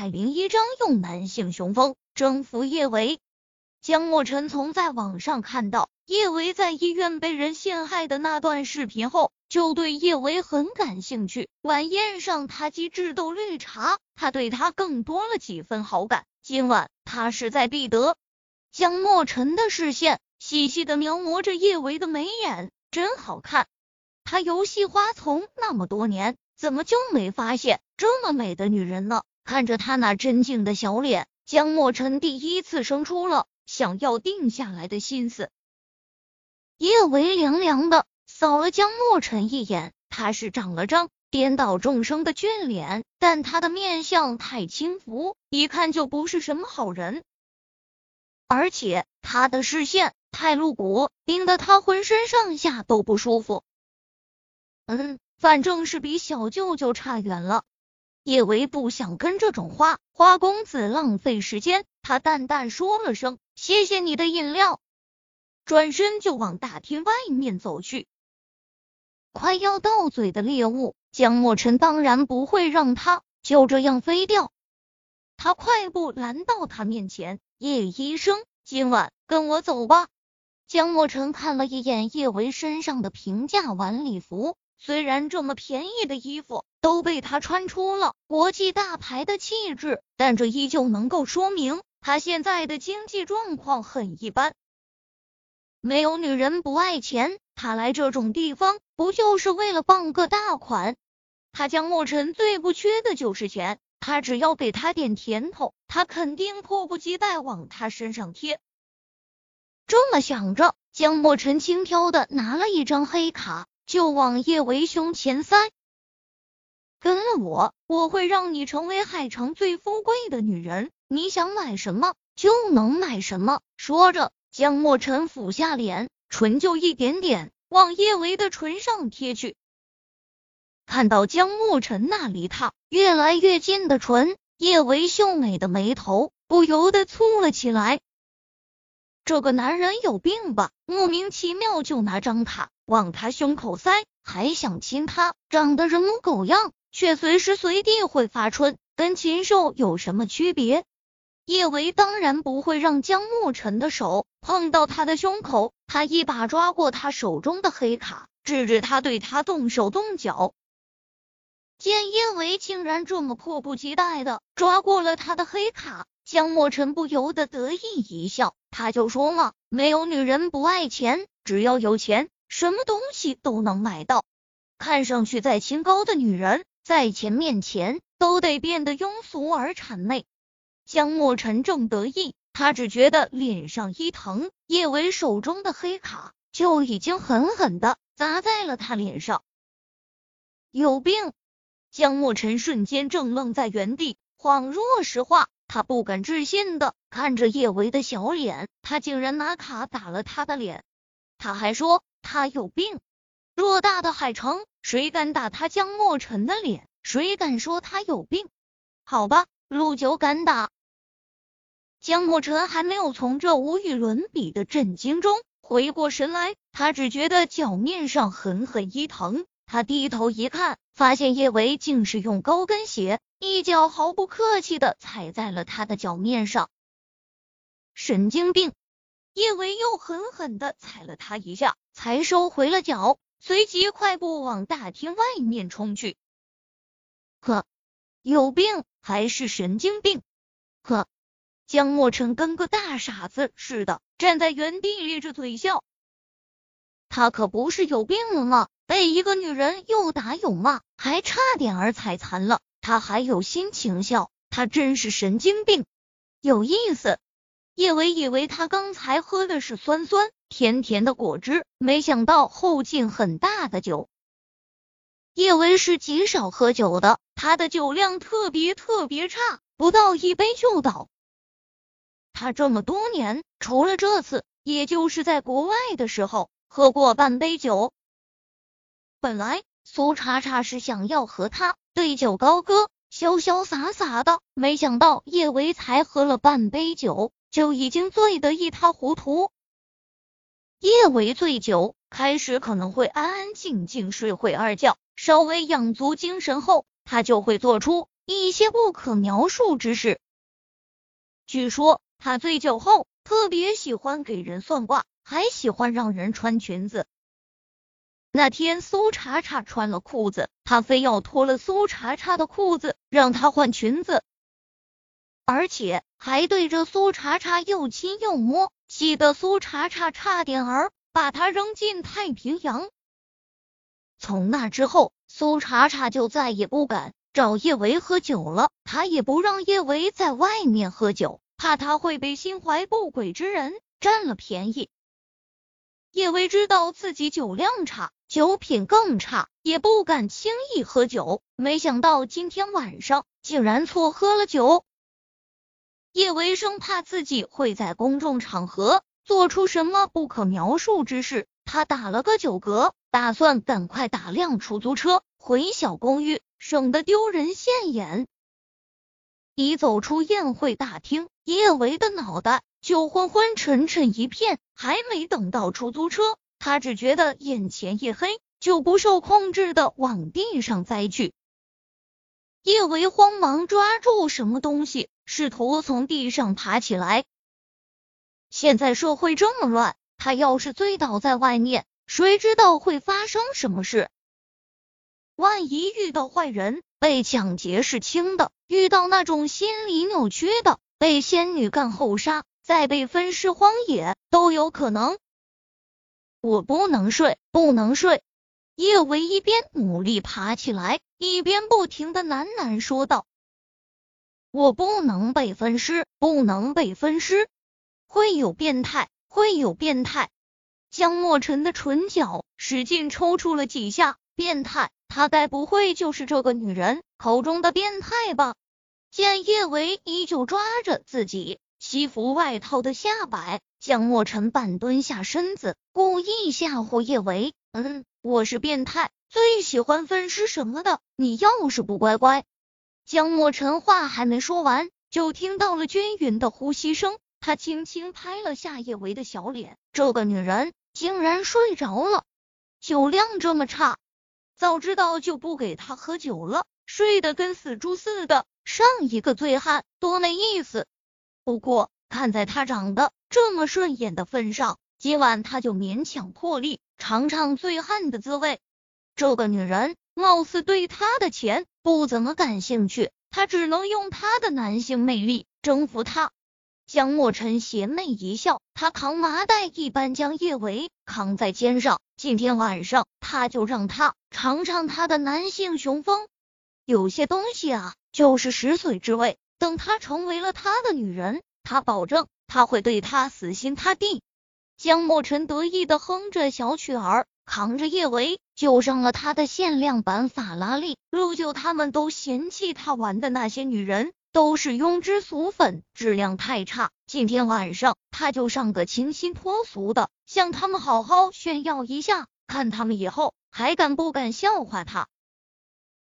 百零一章用男性雄风征服叶维。江墨尘从在网上看到叶维在医院被人陷害的那段视频后，就对叶维很感兴趣。晚宴上，他机智斗绿茶，他对他更多了几分好感。今晚他势在必得。江墨尘的视线细细的描摹着叶维的眉眼，真好看。他游戏花丛那么多年。怎么就没发现这么美的女人呢？看着他那真静的小脸，江墨尘第一次生出了想要定下来的心思。叶维凉凉的扫了江墨尘一眼，他是长了张颠倒众生的俊脸，但他的面相太轻浮，一看就不是什么好人。而且他的视线太露骨，盯得他浑身上下都不舒服。嗯。反正是比小舅舅差远了。叶维不想跟这种花花公子浪费时间，他淡淡说了声“谢谢你的饮料”，转身就往大厅外面走去。快要到嘴的猎物，江墨尘当然不会让他就这样飞掉。他快步拦到他面前：“叶医生，今晚跟我走吧。”江墨尘看了一眼叶维身上的平价晚礼服。虽然这么便宜的衣服都被他穿出了国际大牌的气质，但这依旧能够说明他现在的经济状况很一般。没有女人不爱钱，他来这种地方不就是为了傍个大款？他江墨尘最不缺的就是钱，他只要给他点甜头，他肯定迫不及待往他身上贴。这么想着，江墨尘轻佻的拿了一张黑卡。就往叶维胸前塞，跟了我，我会让你成为海城最富贵的女人，你想买什么就能买什么。说着，江墨尘俯下脸，唇就一点点往叶维的唇上贴去。看到江墨尘那离他越来越近的唇，叶维秀美的眉头不由得蹙了起来。这个男人有病吧？莫名其妙就拿张卡往他胸口塞，还想亲他，长得人模狗样，却随时随地会发春，跟禽兽有什么区别？叶维当然不会让江沐尘的手碰到他的胸口，他一把抓过他手中的黑卡，制止他对他动手动脚。见叶维竟然这么迫不及待的抓过了他的黑卡。江墨尘不由得得意一笑，他就说了，没有女人不爱钱，只要有钱，什么东西都能买到。看上去再清高的女人，在钱面前都得变得庸俗而谄媚。江墨尘正得意，他只觉得脸上一疼，叶维手中的黑卡就已经狠狠的砸在了他脸上。有病！江墨尘瞬间正愣在原地，恍若石化。他不敢置信的看着叶维的小脸，他竟然拿卡打了他的脸，他还说他有病。偌大的海城，谁敢打他江墨尘的脸？谁敢说他有病？好吧，陆九敢打。江墨尘还没有从这无与伦比的震惊中回过神来，他只觉得脚面上狠狠一疼。他低头一看，发现叶维竟是用高跟鞋一脚毫不客气的踩在了他的脚面上。神经病！叶维又狠狠的踩了他一下，才收回了脚，随即快步往大厅外面冲去。呵，有病还是神经病？呵，江墨尘跟个大傻子似的站在原地咧着嘴笑。他可不是有病了吗？被一个女人又打又骂，还差点儿踩残了，他还有心情笑，他真是神经病。有意思，叶维以为他刚才喝的是酸酸甜甜的果汁，没想到后劲很大的酒。叶维是极少喝酒的，他的酒量特别特别差，不到一杯就倒。他这么多年，除了这次，也就是在国外的时候喝过半杯酒。本来苏茶茶是想要和他对酒高歌，潇潇洒洒的，没想到叶维才喝了半杯酒，就已经醉得一塌糊涂。叶为醉酒开始可能会安安静静睡会儿觉，稍微养足精神后，他就会做出一些不可描述之事。据说他醉酒后特别喜欢给人算卦，还喜欢让人穿裙子。那天苏茶茶穿了裤子，他非要脱了苏茶茶的裤子，让她换裙子，而且还对着苏茶茶又亲又摸，气得苏茶茶差点儿把他扔进太平洋。从那之后，苏茶茶就再也不敢找叶维喝酒了。他也不让叶维在外面喝酒，怕他会被心怀不轨之人占了便宜。叶维知道自己酒量差，酒品更差，也不敢轻易喝酒。没想到今天晚上竟然错喝了酒。叶维生怕自己会在公众场合做出什么不可描述之事，他打了个酒嗝。打算赶快打辆出租车回小公寓，省得丢人现眼。一走出宴会大厅，叶维的脑袋就昏昏沉沉一片。还没等到出租车，他只觉得眼前一黑，就不受控制的往地上栽去。叶维慌忙抓住什么东西，试图从地上爬起来。现在社会这么乱，他要是醉倒在外面。谁知道会发生什么事？万一遇到坏人，被抢劫是轻的；遇到那种心理扭曲的，被仙女干后杀，再被分尸荒野，都有可能。我不能睡，不能睡！叶维一边努力爬起来，一边不停的喃喃说道：“我不能被分尸，不能被分尸，会有变态，会有变态。”江莫尘的唇角使劲抽搐了几下，变态，他该不会就是这个女人口中的变态吧？见叶维依旧抓着自己西服外套的下摆，江莫尘半蹲下身子，故意吓唬叶维：“嗯，我是变态，最喜欢分尸什么的。你要是不乖乖……”江莫尘话还没说完，就听到了均匀的呼吸声。他轻轻拍了下叶维的小脸，这个女人。竟然睡着了，酒量这么差，早知道就不给他喝酒了。睡得跟死猪似的，上一个醉汉多没意思。不过看在他长得这么顺眼的份上，今晚他就勉强破例尝尝醉汉的滋味。这个女人貌似对他的钱不怎么感兴趣，他只能用他的男性魅力征服她。江莫尘邪魅一笑，他扛麻袋一般将叶维扛在肩上。今天晚上，他就让他尝尝他的男性雄风。有些东西啊，就是食髓之味。等他成为了他的女人，他保证他会对他死心塌地。江莫尘得意的哼着小曲儿，扛着叶维就上了他的限量版法拉利。陆九他们都嫌弃他玩的那些女人。都是庸脂俗粉，质量太差。今天晚上他就上个清新脱俗的，向他们好好炫耀一下，看他们以后还敢不敢笑话他。